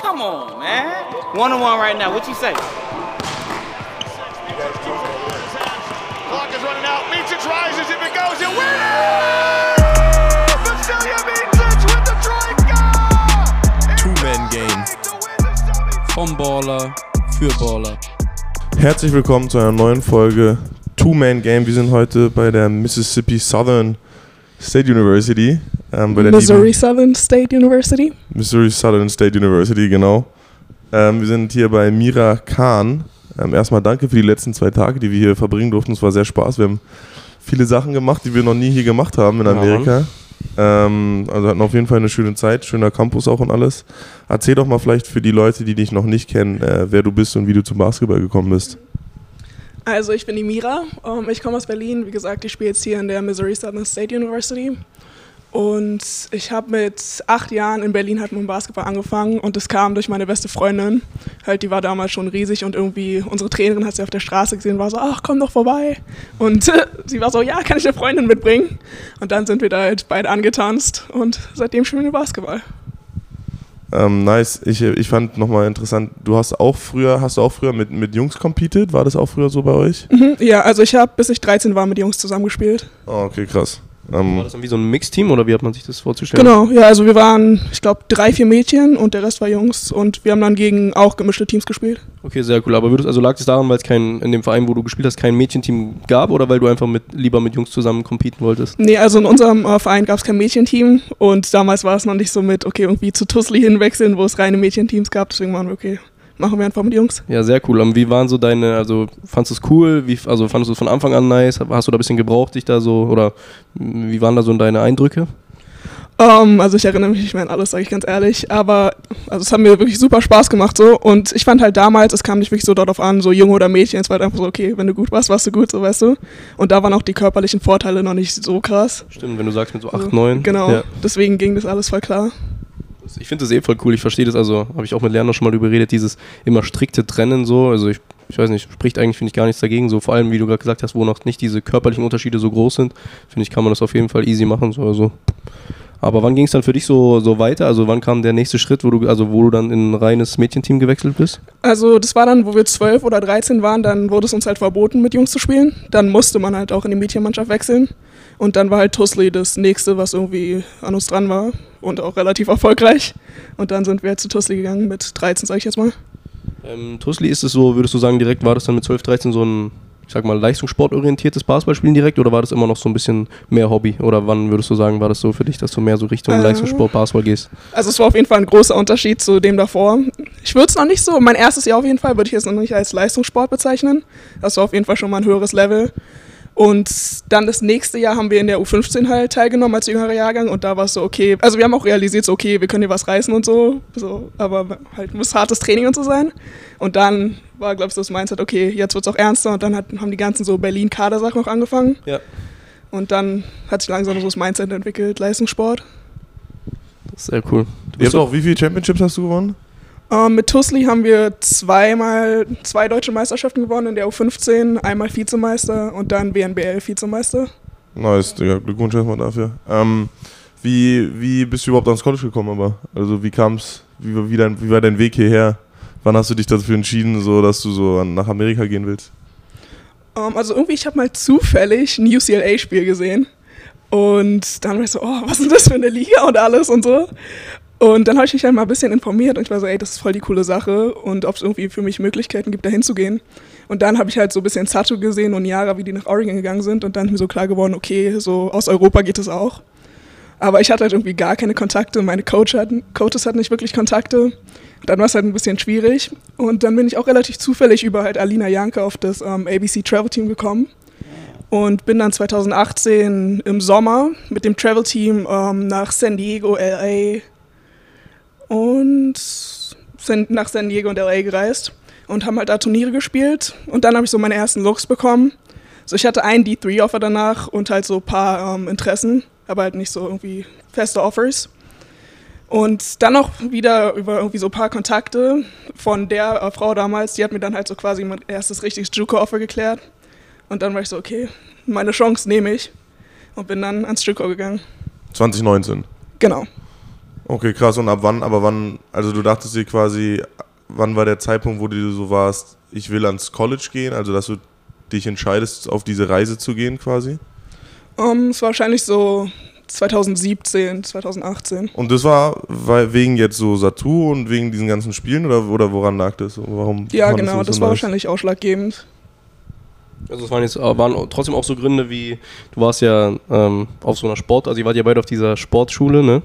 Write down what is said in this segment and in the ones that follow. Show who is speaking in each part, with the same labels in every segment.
Speaker 1: Come on, man. One on one right now. What you say?
Speaker 2: Clock is running out. Mincic rises. If it goes, it wins! Vasilia Mincic with the trike!
Speaker 3: Two-Man-Game.
Speaker 4: Vom Baller für Baller.
Speaker 3: Herzlich willkommen zu einer neuen Folge Two-Man-Game. Wir sind heute bei der Mississippi Southern State University. Ähm, bei der
Speaker 5: Missouri Southern State University.
Speaker 3: Missouri Southern State University, genau. Ähm, wir sind hier bei Mira Khan. Ähm, erstmal danke für die letzten zwei Tage, die wir hier verbringen durften. Es war sehr Spaß. Wir haben viele Sachen gemacht, die wir noch nie hier gemacht haben in
Speaker 4: Ja,
Speaker 3: Amerika. Ähm, also hatten auf jeden Fall eine schöne Zeit, schöner Campus auch und alles. Erzähl doch mal vielleicht für die Leute, die dich noch nicht kennen, äh, wer du bist und wie du zum Basketball gekommen bist.
Speaker 5: Also ich bin die Mira. Ähm, ich komme aus Berlin. Wie gesagt, ich spiele jetzt hier in der Missouri Southern State University. Und ich habe mit acht Jahren in Berlin halt mit dem Basketball angefangen und es kam durch meine beste Freundin. Halt, die war damals schon riesig und irgendwie unsere Trainerin hat sie auf der Straße gesehen, war so, ach komm doch vorbei. Und sie war so, ja, kann ich eine Freundin mitbringen? Und dann sind wir da halt beide angetanzt und seitdem spielen wir Basketball.
Speaker 3: Ähm, nice. Ich, ich fand nochmal interessant, du hast auch früher, hast du auch früher mit, mit Jungs competed? War das auch früher so bei euch?
Speaker 5: Mhm, Ja, also ich habe, bis ich 13 war, mit Jungs zusammengespielt.
Speaker 3: Oh, okay, krass. Ähm,
Speaker 4: War das dann wie so ein Mixteam oder wie hat man sich das vorzustellen?
Speaker 5: Genau, ja, also wir waren, ich glaube, drei, vier Mädchen und der Rest war Jungs und wir haben dann gegen auch gemischte Teams gespielt.
Speaker 4: Okay, sehr cool. Aber würdest, also lag es daran, weil es kein, in dem Verein, wo du gespielt hast, kein Mädchenteam gab oder weil du einfach mit, lieber mit Jungs zusammen competen wolltest?
Speaker 5: Nee, also in unserem äh, Verein gab es kein Mädchenteam und damals war es noch nicht so mit, okay, irgendwie zu Tussli hinwechseln, wo es reine Mädchenteams gab, deswegen waren wir, okay, machen wir einfach mit Jungs.
Speaker 4: Ja, sehr cool. Und wie waren so deine, also fandest du es cool? Wie, also fandest du es von Anfang an nice? Hast du da ein bisschen gebraucht, dich da so, oder mm, wie waren da so deine Eindrücke?
Speaker 5: Ähm, also ich erinnere mich nicht mehr an alles, sage ich ganz ehrlich, aber also es hat mir wirklich super Spaß gemacht so und ich fand halt damals, es kam nicht wirklich so darauf an, so Junge oder Mädchen, es war halt einfach so, okay, wenn du gut warst, warst du gut, so weißt du. Und da waren auch die körperlichen Vorteile noch nicht so krass.
Speaker 4: Stimmt, wenn du sagst mit so 8,
Speaker 5: Also,
Speaker 4: 9.
Speaker 5: Genau,
Speaker 4: Ja.
Speaker 5: deswegen ging das alles voll klar.
Speaker 4: Ich finde das eh voll cool. Ich verstehe das, also habe ich auch mit Lerner schon mal drüber geredet, dieses immer strikte Trennen so. Also ich, ich weiß nicht, spricht eigentlich, finde ich, gar nichts dagegen. So vor allem, wie du gerade gesagt hast, wo noch nicht diese körperlichen Unterschiede so groß sind, finde ich, kann man das auf jeden Fall easy machen. So, also. Aber wann ging es dann für dich so, so weiter? Also wann kam der nächste Schritt, wo du, also wo du dann in ein reines Mädchenteam gewechselt bist?
Speaker 5: Also das war dann, wo wir 12 oder 13 waren, dann wurde es uns halt verboten, mit Jungs zu spielen. Dann musste man halt auch in die Mädchenmannschaft wechseln. Und dann war halt Tussli das nächste, was irgendwie an uns dran war und auch relativ erfolgreich. Und dann sind wir halt zu Tussli gegangen mit 13, sag ich jetzt mal.
Speaker 4: Ähm, Tusli, ist es so, würdest du sagen, direkt war das dann mit 12, 13 so ein, ich sag mal, leistungssportorientiertes Basketballspielen direkt oder war das immer noch so ein bisschen mehr Hobby? Oder wann würdest du sagen, war das so für dich, dass du mehr so Richtung
Speaker 5: Äh.
Speaker 4: Leistungssport, Basketball gehst?
Speaker 5: Also es war auf jeden Fall ein großer Unterschied zu dem davor. Ich würde es noch nicht so, mein erstes Jahr auf jeden Fall, würde ich jetzt noch nicht als Leistungssport bezeichnen. Das war auf jeden Fall schon mal ein höheres Level. Und dann das nächste Jahr haben wir in der U15 halt teilgenommen als jüngerer Jahrgang und da war es so, okay, also wir haben auch realisiert, so, okay, wir können hier was reißen und so, so aber halt muss hartes Training und so sein. Und dann war, glaube ich, so das Mindset, okay, jetzt wird es auch ernster und dann hat, haben die ganzen so Berlin-Kader-Sachen noch angefangen.
Speaker 4: Ja.
Speaker 5: Und dann hat sich langsam so das Mindset entwickelt, Leistungssport.
Speaker 4: Das ist sehr cool. Du
Speaker 3: habt auch, wie viele Championships hast du gewonnen?
Speaker 5: Ähm, mit Tussli haben wir zweimal zwei deutsche Meisterschaften gewonnen in der U15, einmal Vizemeister und dann WNBL Vizemeister.
Speaker 3: Nice, Digga, Glückwunsch erstmal dafür. Ähm, wie, wie bist du überhaupt ans College gekommen, aber? Also wie kam's, wie, war- wie, dein, wie war dein Weg hierher? Wann hast du dich dafür entschieden, so dass du so nach Amerika gehen willst?
Speaker 5: Ähm, also irgendwie, ich habe mal zufällig ein UCLA-Spiel gesehen und dann war ich so, oh, was ist das für eine Liga und alles und so. Und dann habe ich mich halt mal ein bisschen informiert und ich war so, ey, das ist voll die coole Sache und ob es irgendwie für mich Möglichkeiten gibt, da hinzugehen. Und dann habe ich halt so ein bisschen Sato gesehen und Yara, wie die nach Oregon gegangen sind und dann ist mir so klar geworden, okay, so aus Europa geht es auch. Aber ich hatte halt irgendwie gar keine Kontakte, meine Coach hatten, Coaches hatten nicht wirklich Kontakte. Dann war es halt ein bisschen schwierig. Und dann bin ich auch relativ zufällig über halt Alina Janke auf das ähm, ABC Travel Team gekommen. Und bin dann 2018 im Sommer mit dem Travel Team ähm, nach San Diego, LA und San, nach San Diego und LA gereist und haben halt da Turniere gespielt. Und dann habe ich so meine ersten Looks bekommen. So, ich hatte einen D3-Offer danach und halt so ein paar ähm, Interessen, aber halt nicht so irgendwie feste Offers. Und dann noch wieder über irgendwie so ein paar Kontakte von der äh, Frau damals, die hat mir dann halt so quasi mein erstes richtiges Juco-Offer geklärt. Und dann war ich so, okay, meine Chance nehme ich. Und bin dann ans Juco gegangen.
Speaker 3: 2019.
Speaker 5: Genau.
Speaker 3: Okay, krass. Und ab wann, aber wann, also du dachtest dir quasi, wann war der Zeitpunkt, wo du so warst, ich will ans College gehen, also dass du dich entscheidest, auf diese Reise zu gehen quasi?
Speaker 5: Um, es war wahrscheinlich so 2017, 2018.
Speaker 3: Und das war wegen jetzt so Satu und wegen diesen ganzen Spielen oder, oder woran lag das? Warum
Speaker 5: Ja, genau,
Speaker 3: so
Speaker 5: das war wahrscheinlich ausschlaggebend.
Speaker 4: Also es waren jetzt äh, waren trotzdem auch so Gründe wie, du warst ja ähm, auf so einer Sport, also ihr wart ja beide auf dieser Sportschule, ne?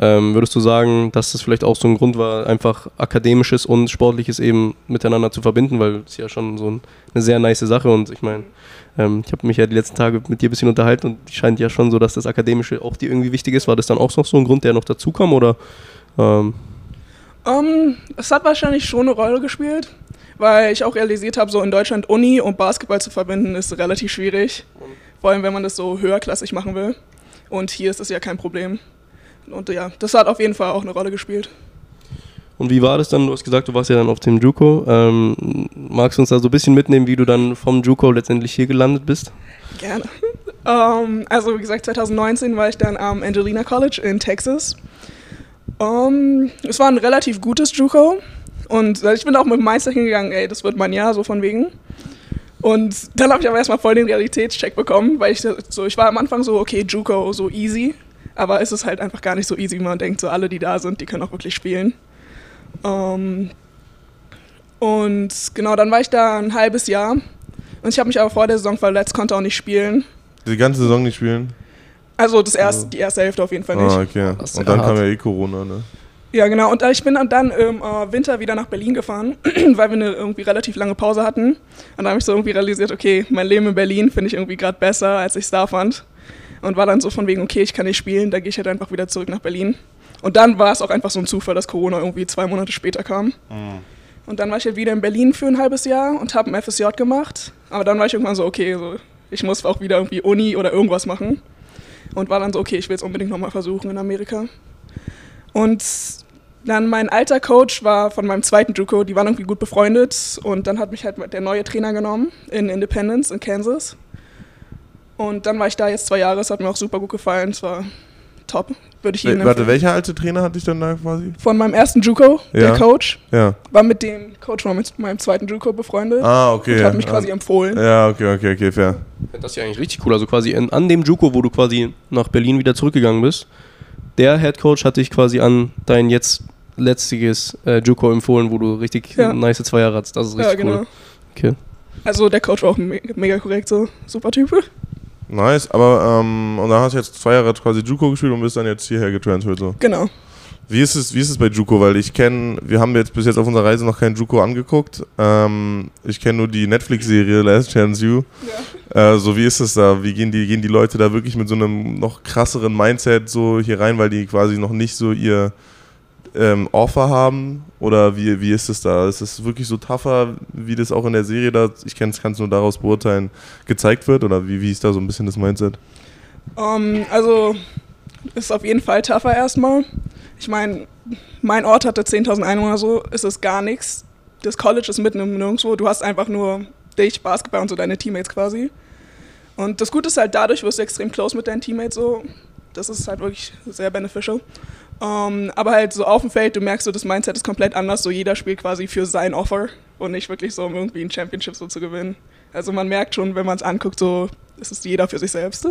Speaker 4: Ähm, würdest du sagen, dass das vielleicht auch so ein Grund war, einfach akademisches und sportliches eben miteinander zu verbinden, weil es ja schon so ein, eine sehr nice Sache und ich meine, ähm, ich habe mich ja die letzten Tage mit dir ein bisschen unterhalten und scheint ja schon so, dass das Akademische auch dir irgendwie wichtig ist. War das dann auch noch so ein Grund, der noch dazu kam oder? Ähm,
Speaker 5: Um, es hat wahrscheinlich schon eine Rolle gespielt, weil ich auch realisiert habe, so in Deutschland Uni und Basketball zu verbinden ist relativ schwierig. Vor allem, wenn man das so höherklassig machen will. Und hier ist das ja kein Problem. Und ja, das hat auf jeden Fall auch eine Rolle gespielt.
Speaker 4: Und wie war das dann? Du hast gesagt, du warst ja dann auf dem JUCO. Ähm, magst du uns da so ein bisschen mitnehmen, wie du dann vom JUCO letztendlich hier gelandet bist?
Speaker 5: Gerne. Ähm, also wie gesagt, 2019 war ich dann am Angelina College in Texas. Ähm, es war ein relativ gutes JUCO und ich bin auch mit dem Mindset hingegangen, ey, das wird mein Jahr, so von wegen. Und dann habe ich aber erstmal voll den Realitätscheck bekommen, weil ich so, ich war am Anfang so, okay, JUCO, so easy, aber es ist halt einfach gar nicht so easy, wie man denkt, so alle, die da sind, die können auch wirklich spielen. Ähm, und genau, dann war ich da ein halbes Jahr und ich habe mich aber vor der Saison verletzt, konnte auch nicht spielen.
Speaker 3: Die ganze Saison nicht spielen?
Speaker 5: Also das erst, die erste Hälfte auf jeden Fall nicht.
Speaker 3: Ah, okay. Und dann
Speaker 4: ja
Speaker 3: kam
Speaker 4: hart.
Speaker 3: ja eh Corona, ne?
Speaker 5: Ja, genau. Und äh, ich bin dann, dann im äh, Winter wieder nach Berlin gefahren, weil wir eine irgendwie relativ lange Pause hatten. Und da habe ich so irgendwie realisiert, okay, mein Leben in Berlin finde ich irgendwie gerade besser, als ich es da fand. Und war dann so von wegen, okay, ich kann nicht spielen, da gehe ich halt einfach wieder zurück nach Berlin. Und dann war es auch einfach so ein Zufall, dass Corona irgendwie zwei Monate später kam. Und dann war ich halt wieder in Berlin für ein halbes Jahr und habe ein FSJ gemacht. Aber dann war ich irgendwann so, okay, so, ich muss auch wieder irgendwie Uni oder irgendwas machen. Und war dann so, okay, ich will es unbedingt nochmal versuchen in Amerika. Und dann mein alter Coach war von meinem zweiten JUCO, die waren irgendwie gut befreundet. Und dann hat mich halt der neue Trainer genommen in Independence in Kansas. Und dann war ich da jetzt zwei Jahre, es hat mir auch super gut gefallen, es war top, würde ich jedem
Speaker 3: Warte,
Speaker 5: empfehlen.
Speaker 3: welcher alte Trainer hatte ich dann da quasi?
Speaker 5: Von meinem ersten JUCO, der
Speaker 3: Ja.
Speaker 5: Coach,
Speaker 3: Ja.
Speaker 5: war mit dem Coach von mit meinem zweiten JUCO befreundet
Speaker 3: Ah, okay.
Speaker 5: und hat mich quasi empfohlen.
Speaker 3: Ja, okay, okay, okay, fair.
Speaker 4: Das ist ja eigentlich richtig cool. Also quasi in, an dem JUCO, wo du quasi nach Berlin wieder zurückgegangen bist, der Head Coach hat dich quasi an dein jetzt letztiges äh, JUCO empfohlen, wo du richtig
Speaker 5: Ja.
Speaker 4: nice zwei Jahre hattest. Das ist
Speaker 5: Ja,
Speaker 4: richtig
Speaker 5: genau.
Speaker 4: cool. Okay.
Speaker 5: Also der Coach war auch me mega korrekt, so super Typ.
Speaker 3: Nice, aber ähm, und dann hast du jetzt zwei Jahre quasi Juco gespielt und bist dann jetzt hierher getransfert so.
Speaker 5: Genau.
Speaker 3: Wie ist es, wie ist es bei Juco? Weil ich kenne, wir haben jetzt bis jetzt auf unserer Reise noch keinen Juco angeguckt. Ähm, ich kenne nur die Netflix-Serie Last Chance You. Äh, so wie ist es da? Wie gehen die, gehen die Leute da wirklich mit so einem noch krasseren Mindset so hier rein, weil die quasi noch nicht so ihr ähm, Offer haben? Oder wie, wie ist es da? Ist es wirklich so tougher, wie das auch in der Serie da, ich kann es nur daraus beurteilen, gezeigt wird? Oder wie, wie ist da so ein bisschen das Mindset?
Speaker 5: Ähm, also ist auf jeden Fall tougher erstmal. Ich meine, mein Ort hatte 10.000 Einwohner so, ist es gar nichts. Das College ist mitten im Nirgendwo. Du hast einfach nur dich, Basketball und so deine Teammates quasi. Und das Gute ist halt, dadurch wirst du extrem close mit deinen Teammates so. Das ist halt wirklich sehr beneficial. Ähm, aber halt so auf dem Feld, du merkst so, das Mindset ist komplett anders. So jeder spielt quasi für sein Offer und nicht wirklich so, um irgendwie ein Championship so zu gewinnen. Also man merkt schon, wenn man es anguckt, so ist es jeder für sich selbst.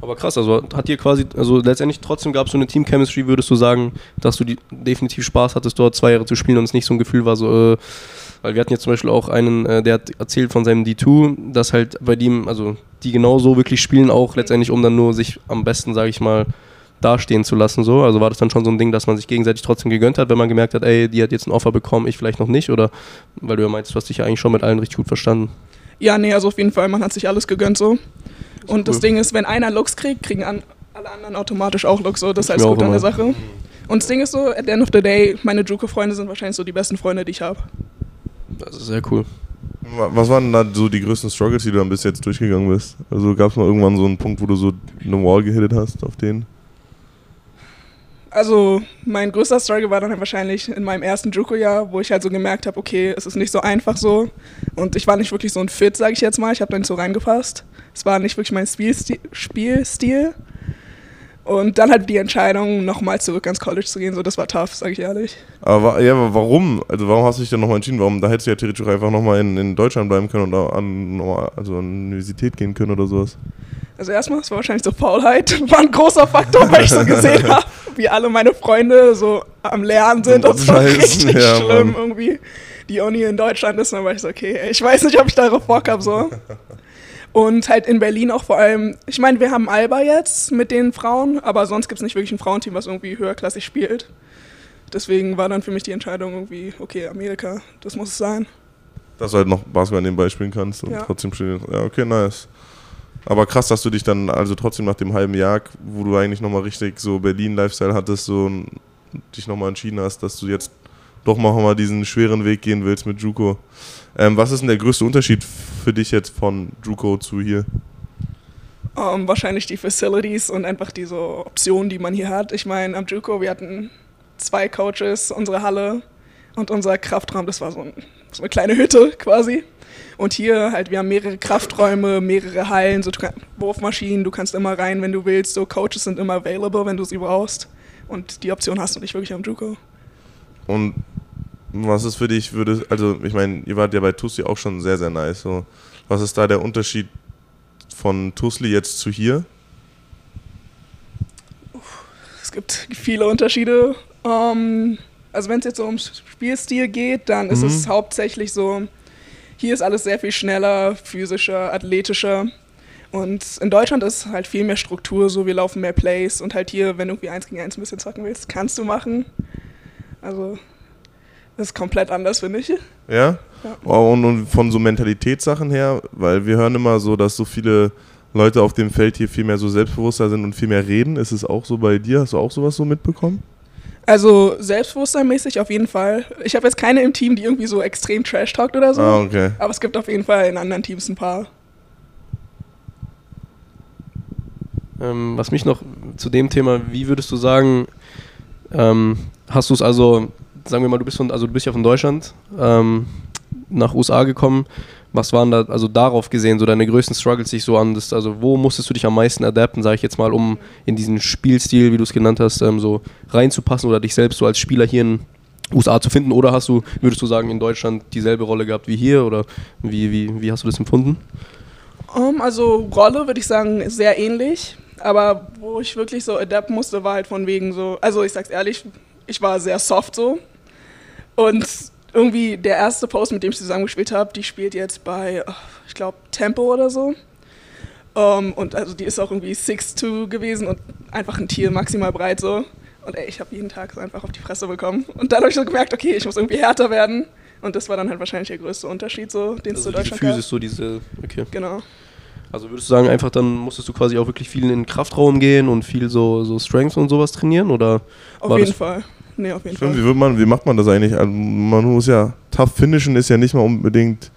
Speaker 4: Aber krass, also hat dir quasi, also letztendlich trotzdem gab es so eine Team-Chemistry, würdest du sagen, dass du die, definitiv Spaß hattest, dort zwei Jahre zu spielen und es nicht so ein Gefühl war, so, äh, weil wir hatten jetzt zum Beispiel auch einen, äh, der hat erzählt von seinem D2, dass halt bei dem, also die genau so wirklich spielen, auch letztendlich, um dann nur sich am besten, sage ich mal, dastehen zu lassen, so. Also war das dann schon so ein Ding, dass man sich gegenseitig trotzdem gegönnt hat, wenn man gemerkt hat, ey, die hat jetzt ein Offer bekommen, ich vielleicht noch nicht, oder, weil du ja meinst, du hast dich ja eigentlich schon mit allen richtig gut verstanden.
Speaker 5: Ja, nee, also auf jeden Fall, man hat sich alles gegönnt so. Und das
Speaker 4: cool.
Speaker 5: Ding ist, wenn einer Looks kriegt, kriegen an, alle anderen automatisch auch Looks so. Das ist halt das
Speaker 4: auch
Speaker 5: Gute an der. Sache. Und das Ding ist so, at the end of the day, meine Juco-Freunde sind wahrscheinlich so die besten Freunde, die ich habe.
Speaker 4: Das ist sehr cool.
Speaker 3: Wa- Was waren da so die größten Struggles, die du dann bis jetzt durchgegangen bist? Also gab es mal irgendwann so einen Punkt, wo du so eine Wall gehittet hast auf den?
Speaker 5: Also mein größter Struggle war dann halt wahrscheinlich in meinem ersten Juco-Jahr, wo ich halt so gemerkt habe, okay, es ist nicht so einfach so. Und ich war nicht wirklich so ein Fit, sage ich jetzt mal. Ich habe da nicht so reingepasst. Es war nicht wirklich mein Spielstil. Spielstil. Und dann halt die Entscheidung, nochmal zurück ans College zu gehen, so das war tough, sage ich ehrlich.
Speaker 3: Aber ja, aber warum? Also warum hast du dich denn nochmal entschieden? Warum? Da hättest du ja theoretisch auch einfach nochmal in, in Deutschland bleiben können und da an, also an die Universität gehen können oder sowas.
Speaker 5: Also erstmal, es war wahrscheinlich so Faulheit, war ein großer Faktor, weil ich so gesehen habe, wie alle meine Freunde so am Lernen sind und so
Speaker 3: Scheiße,
Speaker 5: richtig
Speaker 3: ja,
Speaker 5: schlimm
Speaker 3: Mann.
Speaker 5: irgendwie. Die Uni in Deutschland ist, dann war ich so, okay, ich weiß nicht, ob ich darauf Bock habe, so. Und halt in Berlin auch vor allem, ich meine, wir haben Alba jetzt mit den Frauen, aber sonst gibt es nicht wirklich ein Frauenteam, was irgendwie höherklassig spielt. Deswegen war dann für mich die Entscheidung irgendwie, okay, Amerika, das muss es sein.
Speaker 3: Dass du halt noch Basketball nebenbei spielen kannst und
Speaker 5: Ja.
Speaker 3: trotzdem spielen. Ja, okay, nice. Aber krass, dass du dich dann also trotzdem nach dem halben Jahr, wo du eigentlich nochmal richtig so Berlin-Lifestyle hattest, so dich nochmal entschieden hast, dass du jetzt doch mal diesen schweren Weg gehen willst mit Juco. Ähm, was ist denn der größte Unterschied für dich jetzt von Juco zu hier?
Speaker 5: Ähm, wahrscheinlich die Facilities und einfach diese Optionen, die man hier hat. Ich meine, am Juco, wir hatten zwei Coaches, unsere Halle und unser Kraftraum, das war so, ein, so eine kleine Hütte quasi. Und hier halt, wir haben mehrere Krafträume, mehrere Hallen, so du kann- Wurfmaschinen, du kannst immer rein, wenn du willst. So Coaches sind immer available, wenn du sie brauchst. Und die Option hast du nicht wirklich am Juco.
Speaker 3: Und was ist für dich, würde, also ich meine, ihr wart ja bei Tusli auch schon sehr, sehr nice. So. Was ist da der Unterschied von Tusli jetzt zu hier?
Speaker 5: Es gibt viele Unterschiede. Ähm, also wenn es jetzt so ums Spielstil geht, dann ist
Speaker 3: Mhm.
Speaker 5: es hauptsächlich so, hier ist alles sehr viel schneller, physischer, athletischer. Und in Deutschland ist halt viel mehr Struktur, so wir laufen mehr Plays und halt hier, wenn du irgendwie eins gegen eins ein bisschen zocken willst, kannst du machen. Also das ist komplett anders, finde ich.
Speaker 3: Ja?
Speaker 5: Ja.
Speaker 3: Und, und von so Mentalitätssachen her, weil wir hören immer so, dass so viele Leute auf dem Feld hier viel mehr so selbstbewusster sind und viel mehr reden. Ist es auch so bei dir? Hast du auch sowas so mitbekommen?
Speaker 5: Also selbstbewusstseinmäßig auf jeden Fall. Ich habe jetzt keine im Team, die irgendwie so extrem trash talkt oder so.
Speaker 3: Ah, okay.
Speaker 5: Aber es gibt auf jeden Fall in anderen Teams ein paar.
Speaker 4: Ähm, was mich noch zu dem Thema, wie würdest du sagen, ähm, hast du es also, sagen wir mal, du bist von, also du bist ja von Deutschland ähm, nach USA gekommen. Was waren da, also darauf gesehen, so deine größten Struggles sich so an das, also wo musstest du dich am meisten adapten, sage ich jetzt mal, um in diesen Spielstil, wie du es genannt hast, ähm, so reinzupassen oder dich selbst so als Spieler hier in USA zu finden? Oder hast du, würdest du sagen, in Deutschland dieselbe Rolle gehabt wie hier oder wie, wie, wie hast du das empfunden?
Speaker 5: Um, also Rolle würde ich sagen sehr ähnlich, aber wo ich wirklich so adapten musste, war halt von wegen so, also ich sag's ehrlich, ich war sehr soft so und irgendwie der erste Post, mit dem ich zusammengespielt habe, die spielt jetzt bei, oh, ich glaube, Tempo oder so. Um, und also die ist auch irgendwie 6'2 gewesen und einfach ein Tier, maximal breit so. Und ey, ich habe jeden Tag so einfach auf die Fresse bekommen. Und dann habe ich so gemerkt, okay, ich muss irgendwie härter werden. Und das war dann halt wahrscheinlich der größte Unterschied, so, den es
Speaker 4: Also
Speaker 5: zu
Speaker 4: diese
Speaker 5: Deutschland gab.
Speaker 4: So diese, okay.
Speaker 5: Genau.
Speaker 4: Also würdest du sagen, einfach dann musstest du quasi auch wirklich viel in den Kraftraum gehen und viel so, so Strength und sowas trainieren? Oder
Speaker 5: Auf jeden
Speaker 4: das-
Speaker 5: Fall. Nee, auf jeden
Speaker 3: Stimmt, wie,
Speaker 5: Fall.
Speaker 3: wird man, wie macht man das eigentlich? Also man muss ja, tough finishen ist ja nicht mal unbedingt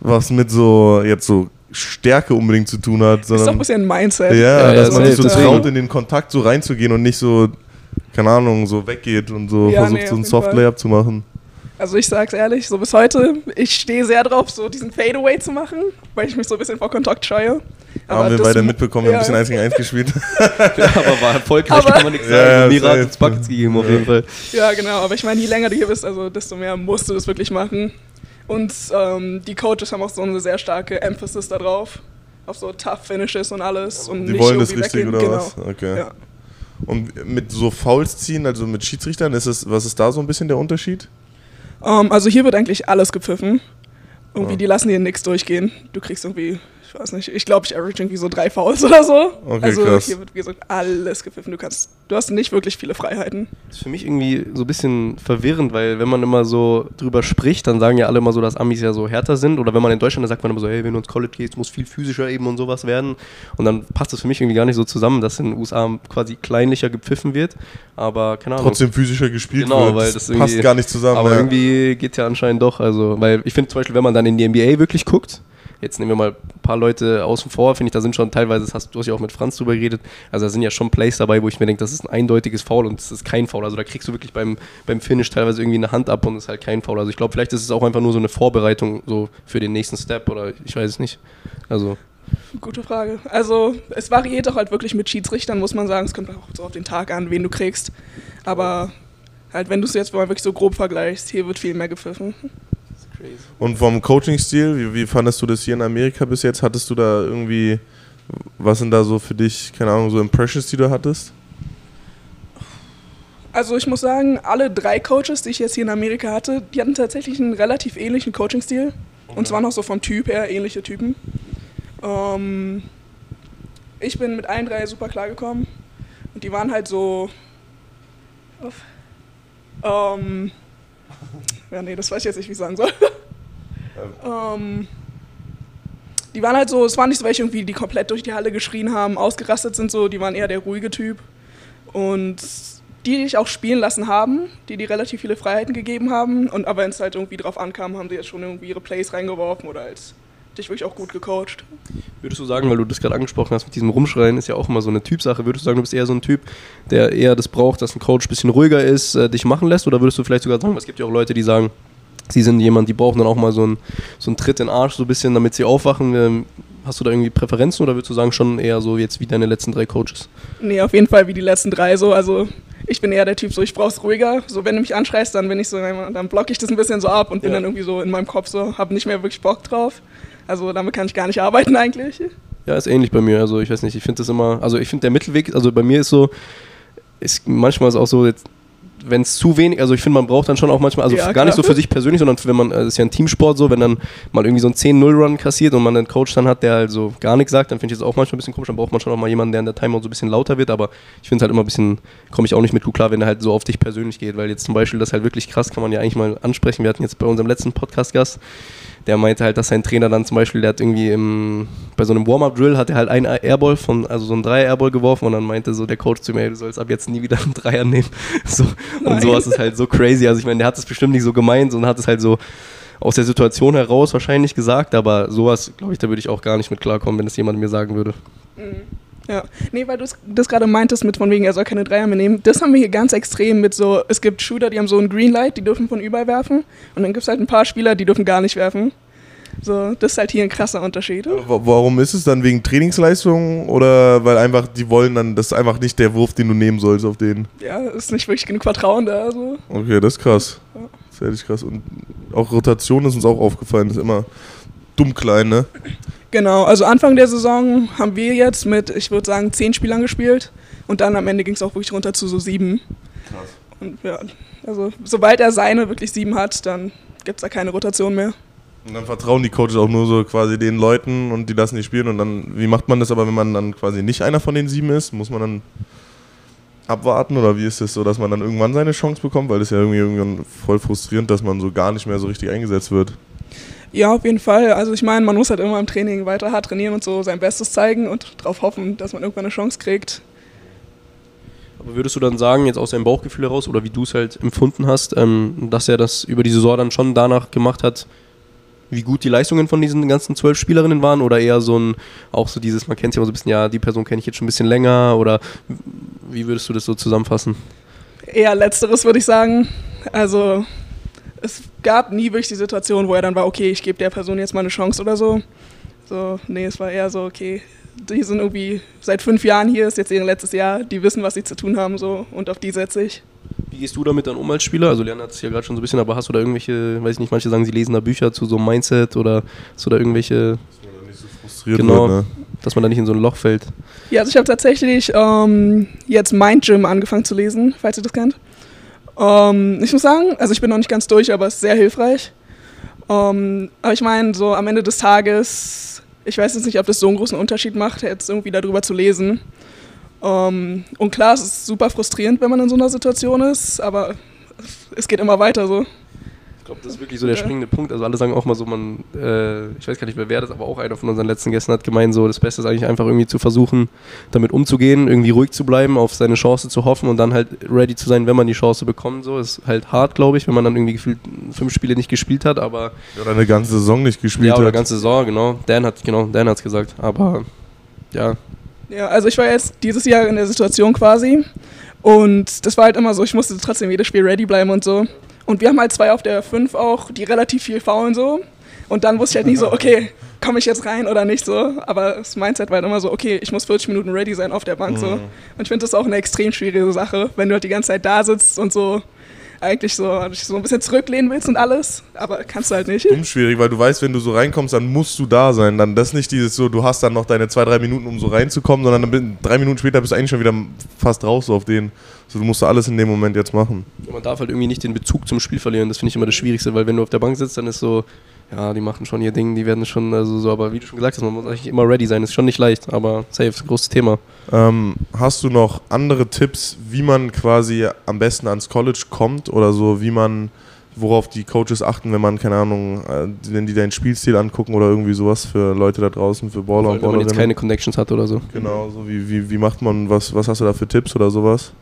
Speaker 3: was mit so, jetzt so Stärke unbedingt zu tun hat,
Speaker 5: Ist doch ein
Speaker 3: sondern
Speaker 5: bisschen ein Mindset.
Speaker 3: ja,
Speaker 4: Ja, ja,
Speaker 3: dass man sich so traut, in den Kontakt so reinzugehen und nicht so, keine Ahnung, so weggeht und so
Speaker 5: Ja,
Speaker 3: versucht
Speaker 5: nee,
Speaker 3: so
Speaker 5: auf
Speaker 3: ein
Speaker 5: jeden
Speaker 3: Soft. Layup zu machen.
Speaker 5: Also ich sag's ehrlich, so bis heute, ich stehe sehr drauf, so diesen Fadeaway zu machen, weil ich mich so ein bisschen vor Kontakt scheue.
Speaker 3: Haben wir beide mitbekommen, wir haben ein bisschen
Speaker 5: ja.
Speaker 3: 1 gegen 1 gespielt.
Speaker 4: aber war erfolgreich,
Speaker 5: Aber-
Speaker 4: kann man nichts
Speaker 3: Ja,
Speaker 4: sagen.
Speaker 3: ja,
Speaker 4: Mira uns Buckets gegeben auf jeden Fall.
Speaker 5: Ja, genau, aber ich meine, je länger du hier bist, also desto mehr musst du das wirklich machen. Und ähm, die Coaches haben auch so eine sehr starke Emphasis darauf, auf so Tough Finishes und alles. Und
Speaker 3: Die
Speaker 5: nicht
Speaker 3: wollen das richtig
Speaker 5: weggehen.
Speaker 3: oder
Speaker 5: genau.
Speaker 3: was? Okay.
Speaker 5: Ja.
Speaker 3: Und mit so Fouls ziehen, also mit Schiedsrichtern, ist es, was ist da so ein bisschen der Unterschied?
Speaker 5: Ähm, also hier wird eigentlich alles gepfiffen. Irgendwie,
Speaker 3: Ja.
Speaker 5: die lassen dir nichts durchgehen. Du kriegst irgendwie, ich weiß nicht, ich glaube, ich average irgendwie so drei Fouls oder so.
Speaker 3: Okay,
Speaker 5: also
Speaker 3: krass.
Speaker 5: hier wird, wie gesagt, alles gepfiffen. Du kannst, du hast nicht wirklich viele Freiheiten.
Speaker 4: Das ist für mich irgendwie so ein bisschen verwirrend, weil wenn man immer so drüber spricht, dann sagen ja alle immer so, dass Amis ja so härter sind. Oder wenn man in Deutschland, dann sagt man immer so, hey, wenn du ins College gehst, muss viel physischer eben und sowas werden. Und dann passt das für mich irgendwie gar nicht so zusammen, dass in den USA quasi kleinlicher gepfiffen wird. Aber keine Ahnung.
Speaker 3: Trotzdem physischer gespielt
Speaker 4: Genau,
Speaker 3: wird.
Speaker 4: weil
Speaker 3: Das passt gar nicht zusammen.
Speaker 4: Aber
Speaker 3: ja.
Speaker 4: irgendwie geht ja anscheinend doch. Also, weil ich finde zum Beispiel, wenn man dann in die NBA wirklich guckt, jetzt nehmen wir mal paar Leute außen vor, finde ich, da sind schon teilweise, das hast, du hast ja auch mit Franz drüber geredet, also da sind ja schon Plays dabei, wo ich mir denke, das ist ein eindeutiges Foul und das ist kein Foul. Also da kriegst du wirklich beim, beim Finish teilweise irgendwie eine Hand ab und ist halt kein Foul. Also ich glaube, vielleicht ist es auch einfach nur so eine Vorbereitung so für den nächsten Step oder ich weiß es nicht. Also,
Speaker 5: Gute Frage. Also, es variiert auch halt wirklich mit Schiedsrichtern, muss man sagen. Es kommt auch so auf den Tag an, wen du kriegst. Aber halt, wenn du es jetzt mal wirklich so grob vergleichst, hier wird viel mehr gepfiffen.
Speaker 3: Und vom Coaching-Stil, wie, wie fandest du das hier in Amerika bis jetzt? Hattest du da irgendwie, was sind da so für dich, keine Ahnung, so Impressions, die du hattest?
Speaker 5: Also ich muss sagen, alle drei Coaches, die ich jetzt hier in Amerika hatte, die hatten tatsächlich einen relativ ähnlichen Coaching-Stil. Und zwar noch so vom Typ her, ähnliche Typen. Ähm, ich bin mit allen drei super klargekommen. Und die waren halt so. Ähm, ja, nee, das weiß ich jetzt nicht, wie ich sagen soll. ähm, die waren halt so, es waren nicht so welche irgendwie, die komplett durch die Halle geschrien haben, ausgerastet sind so, die waren eher der ruhige Typ. Und die, die ich auch spielen lassen haben, die die relativ viele Freiheiten gegeben haben. Und aber wenn es halt irgendwie drauf ankam, haben sie jetzt schon irgendwie ihre Plays reingeworfen oder halt dich wirklich auch gut gecoacht.
Speaker 4: Würdest du sagen, weil du das gerade angesprochen hast mit diesem Rumschreien, ist ja auch immer so eine Typsache. Würdest du sagen, du bist eher so ein Typ, der eher das braucht, dass ein Coach ein bisschen ruhiger ist, äh, dich machen lässt? Oder würdest du vielleicht sogar sagen, es gibt ja auch Leute, die sagen, sie sind jemand, die brauchen dann auch mal so einen, so einen Tritt in den Arsch, so ein bisschen, damit sie aufwachen. Ähm, Hast du da irgendwie Präferenzen oder würdest du sagen, schon eher so jetzt wie deine letzten drei Coaches?
Speaker 5: Nee, auf jeden Fall wie die letzten drei so. Also ich bin eher der Typ so, ich brauch's ruhiger. So, wenn du mich anschreist, dann bin ich so, dann blocke ich das ein bisschen so ab und bin
Speaker 4: Ja.
Speaker 5: dann irgendwie so in meinem Kopf so, hab nicht mehr wirklich Bock drauf. Also damit kann ich gar nicht arbeiten eigentlich.
Speaker 4: Ja, ist ähnlich bei mir. Also ich weiß nicht, ich finde das immer, also ich finde der Mittelweg, also bei mir ist so, ist manchmal ist auch so, jetzt, wenn es zu wenig, also ich finde, man braucht dann schon auch manchmal, also
Speaker 5: Ja,
Speaker 4: gar nicht so für sich persönlich, sondern wenn man, es ist ja ein Teamsport so, wenn dann mal irgendwie so ein 10-0-Run kassiert und man einen Coach dann hat, der also gar nichts sagt, dann finde ich das auch manchmal ein bisschen komisch, dann braucht man schon auch mal jemanden, der in der Timeout so ein bisschen lauter wird, aber ich finde es halt immer ein bisschen, komme ich auch nicht mit gut klar, wenn er halt so auf dich persönlich geht, weil jetzt zum Beispiel das halt wirklich krass, kann man ja eigentlich mal ansprechen, wir hatten jetzt bei unserem letzten Podcast-Gast, der meinte halt, dass sein Trainer dann zum Beispiel, der hat irgendwie im, bei so einem Warm-Up-Drill hat er halt einen Airball von, also so einen Dreier-Airball geworfen und dann meinte so der Coach zu mir, du sollst ab jetzt nie wieder einen Dreier nehmen. So, und sowas ist halt so crazy. Also ich meine, der hat es bestimmt nicht so gemeint und hat es halt so aus der Situation heraus wahrscheinlich gesagt, aber sowas, glaube ich, da würde ich auch gar nicht mit klarkommen, wenn es jemand mir sagen würde.
Speaker 5: Ja, nee, weil du das gerade meintest mit von wegen, er soll keine Dreier mehr nehmen. Das haben wir hier ganz extrem mit so, es gibt Shooter, die haben so ein Greenlight, die dürfen von überall werfen. Und dann gibt es halt ein paar Spieler, die dürfen gar nicht werfen. So, das ist halt hier ein krasser Unterschied.
Speaker 3: Wa- Warum ist es dann wegen Trainingsleistung oder weil einfach die wollen dann, das ist einfach nicht der Wurf, den du nehmen sollst auf den?
Speaker 5: Ja, ist nicht wirklich genug Vertrauen da. So.
Speaker 3: Okay, das ist krass. Das ist ehrlich krass. Und auch Rotation ist uns auch aufgefallen, ist immer dumm klein, ne?
Speaker 5: Genau, also Anfang der Saison haben wir jetzt mit, ich würde sagen, zehn Spielern gespielt. Und dann am Ende ging es auch wirklich runter zu so sieben.
Speaker 3: Krass.
Speaker 5: Und ja, also sobald er seine wirklich sieben hat, dann gibt es da keine Rotation mehr.
Speaker 3: Und dann vertrauen die Coaches auch nur so quasi den Leuten und die lassen die spielen. Und dann, wie macht man das aber, wenn man dann quasi nicht einer von den sieben ist? Muss man dann abwarten oder wie ist das so, dass man dann irgendwann seine Chance bekommt? Weil das ist ja irgendwie irgendwann voll frustrierend, dass man so gar nicht mehr so richtig eingesetzt wird.
Speaker 5: Ja, auf jeden Fall. Also ich meine, man muss halt immer im Training weiter hart trainieren und so sein Bestes zeigen und darauf hoffen, dass man irgendwann eine Chance kriegt.
Speaker 4: Aber würdest du dann sagen, jetzt aus deinem Bauchgefühl heraus oder wie du es halt empfunden hast, ähm, dass er das über die Saison dann schon danach gemacht hat, wie gut die Leistungen von diesen ganzen zwölf Spielerinnen waren oder eher so ein, auch so dieses, man kennt ja immer so ein bisschen, ja, die Person kenne ich jetzt schon ein bisschen länger oder wie würdest du das so zusammenfassen?
Speaker 5: Eher letzteres würde ich sagen. Also es gab nie wirklich die Situation, wo er dann war, okay, ich gebe der Person jetzt mal eine Chance oder so. So, nee, es war eher so, okay, die sind irgendwie seit fünf Jahren hier, ist jetzt ihr letztes Jahr, die wissen, was sie zu tun haben so und auf die setze ich.
Speaker 4: Wie gehst du damit dann um als Spieler? Also Leon hat es ja gerade schon so ein bisschen, aber hast du da irgendwelche, weiß ich nicht, manche sagen, sie lesen da Bücher zu so einem Mindset oder hast du da irgendwelche,
Speaker 3: Dass man dann nicht so frustriert
Speaker 4: Genau.
Speaker 3: wird, ne?
Speaker 4: dass man da nicht in so ein Loch fällt?
Speaker 5: Ja, also ich habe tatsächlich ähm, jetzt Mind Gym angefangen zu lesen, falls ihr das kennt. Ähm, ich muss sagen, also ich bin noch nicht ganz durch, aber es ist sehr hilfreich. Ähm, aber ich meine, so am Ende des Tages, ich weiß jetzt nicht, ob das so einen großen Unterschied macht, jetzt irgendwie darüber zu lesen. Ähm, und klar, es ist super frustrierend, wenn man in so einer Situation ist, aber es geht immer weiter so.
Speaker 4: Ich glaube, das ist wirklich so der
Speaker 5: Ja.
Speaker 4: springende Punkt. Also alle sagen auch mal so, man, äh, ich weiß gar nicht mehr wer das, aber auch einer von unseren letzten Gästen hat gemeint, so das Beste ist eigentlich einfach irgendwie zu versuchen, damit umzugehen, irgendwie ruhig zu bleiben, auf seine Chance zu hoffen und dann halt ready zu sein, wenn man die Chance bekommt. So ist halt hart, glaube ich, wenn man dann irgendwie gefühlt fünf Spiele nicht gespielt hat, aber
Speaker 3: Oder eine ganze Saison nicht gespielt
Speaker 4: ja, oder
Speaker 3: hat.
Speaker 4: ganze Saison, genau. Dan hat, genau, Dan hat's gesagt. Aber ja,
Speaker 5: Ja, also ich war jetzt dieses Jahr in der Situation quasi und das war halt immer so, ich musste trotzdem jedes Spiel ready bleiben und so. Und wir haben halt zwei auf der 5 auch, die relativ viel faulen so. Und dann wusste ich halt nie so, okay, komme ich jetzt rein oder nicht so. Aber das Mindset war halt immer so, okay, ich muss 40 Minuten ready sein auf der Bank so. Und ich finde das auch eine extrem schwierige Sache, wenn du halt die ganze Zeit da sitzt und so eigentlich so, dich so ein bisschen zurücklehnen willst und alles, aber kannst du halt nicht.
Speaker 3: Dumm schwierig, weil du weißt, wenn du so reinkommst, dann musst du da sein. Dann das nicht dieses so, du hast dann noch deine zwei, drei Minuten, um so reinzukommen, sondern dann bin, drei Minuten später bist du eigentlich schon wieder fast raus so auf den. So, du musst alles in dem Moment jetzt machen.
Speaker 4: Man darf halt irgendwie nicht den Bezug zum Spiel verlieren. Das finde ich immer das Schwierigste, weil wenn du auf der Bank sitzt, dann ist so, ja, die machen schon ihr Ding, die werden schon, also so, aber wie du schon gesagt hast, man muss eigentlich immer ready sein. Ist schon nicht leicht, aber safe, großes Thema.
Speaker 3: Ähm, hast du noch andere Tipps, wie man quasi am besten ans College kommt oder so, wie man, worauf die Coaches achten, wenn man, keine Ahnung, äh, wenn die deinen Spielstil angucken oder irgendwie sowas für Leute da draußen, für Baller und
Speaker 4: Wenn man jetzt keine Connections hat oder so.
Speaker 3: Genau, so wie, wie, wie macht man, was, was hast du da für Tipps oder sowas?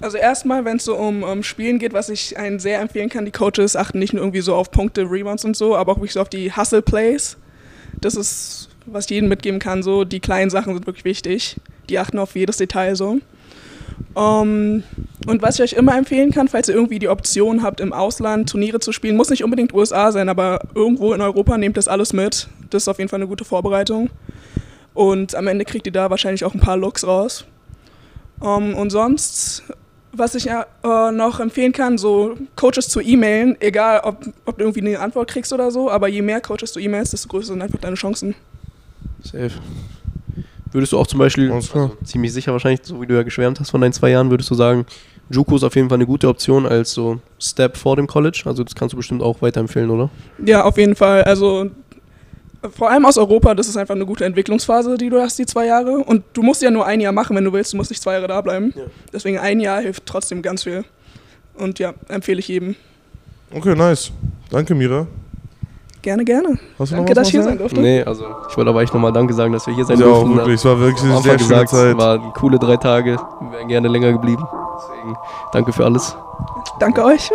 Speaker 5: Also erstmal, wenn es so um, um Spielen geht, was ich einen sehr empfehlen kann, die Coaches achten nicht nur irgendwie so auf Punkte, Rebounds und so, aber auch wirklich so auf die Hustle-Plays. Das ist, was ich jedem mitgeben kann, so die kleinen Sachen sind wirklich wichtig. Die achten auf jedes Detail so. Ähm, und was ich euch immer empfehlen kann, falls ihr irgendwie die Option habt, im Ausland Turniere zu spielen, muss nicht unbedingt USA sein, aber irgendwo in Europa nehmt das alles mit. Das ist auf jeden Fall eine gute Vorbereitung. Und am Ende kriegt ihr da wahrscheinlich auch ein paar Looks raus. Ähm, und sonst, was ich äh, noch empfehlen kann, so Coaches zu e-mailen, egal ob, ob du irgendwie eine Antwort kriegst oder so, aber je mehr Coaches du e-mailst, desto größer sind einfach deine Chancen.
Speaker 4: Safe. Würdest du auch zum Beispiel, also ziemlich sicher wahrscheinlich, so wie du ja geschwärmt hast von deinen zwei Jahren, würdest du sagen, Juco ist auf jeden Fall eine gute Option als so Step vor dem College? Also das kannst du bestimmt auch weiterempfehlen, oder?
Speaker 5: Ja, auf jeden Fall. Also vor allem aus Europa, das ist einfach eine gute Entwicklungsphase, die du hast, die zwei Jahre. Und du musst ja nur ein Jahr machen, wenn du willst. Du musst nicht zwei Jahre da bleiben.
Speaker 4: Ja.
Speaker 5: Deswegen ein Jahr hilft trotzdem ganz viel. Und ja, empfehle ich jedem.
Speaker 3: Okay, nice. Danke, Mira.
Speaker 5: Gerne, gerne.
Speaker 3: Hast du
Speaker 5: Danke,
Speaker 3: noch was,
Speaker 5: dass ich hier sein durfte.
Speaker 4: Nee, also ich wollte aber echt nochmal Danke sagen, dass wir hier sein
Speaker 3: Ja,
Speaker 4: durften.
Speaker 3: wirklich. Es war wirklich eine sehr schöne
Speaker 4: gesagt,
Speaker 3: Zeit.
Speaker 4: waren coole drei Tage. Wir wären gerne länger geblieben. Deswegen danke für alles.
Speaker 5: Danke euch.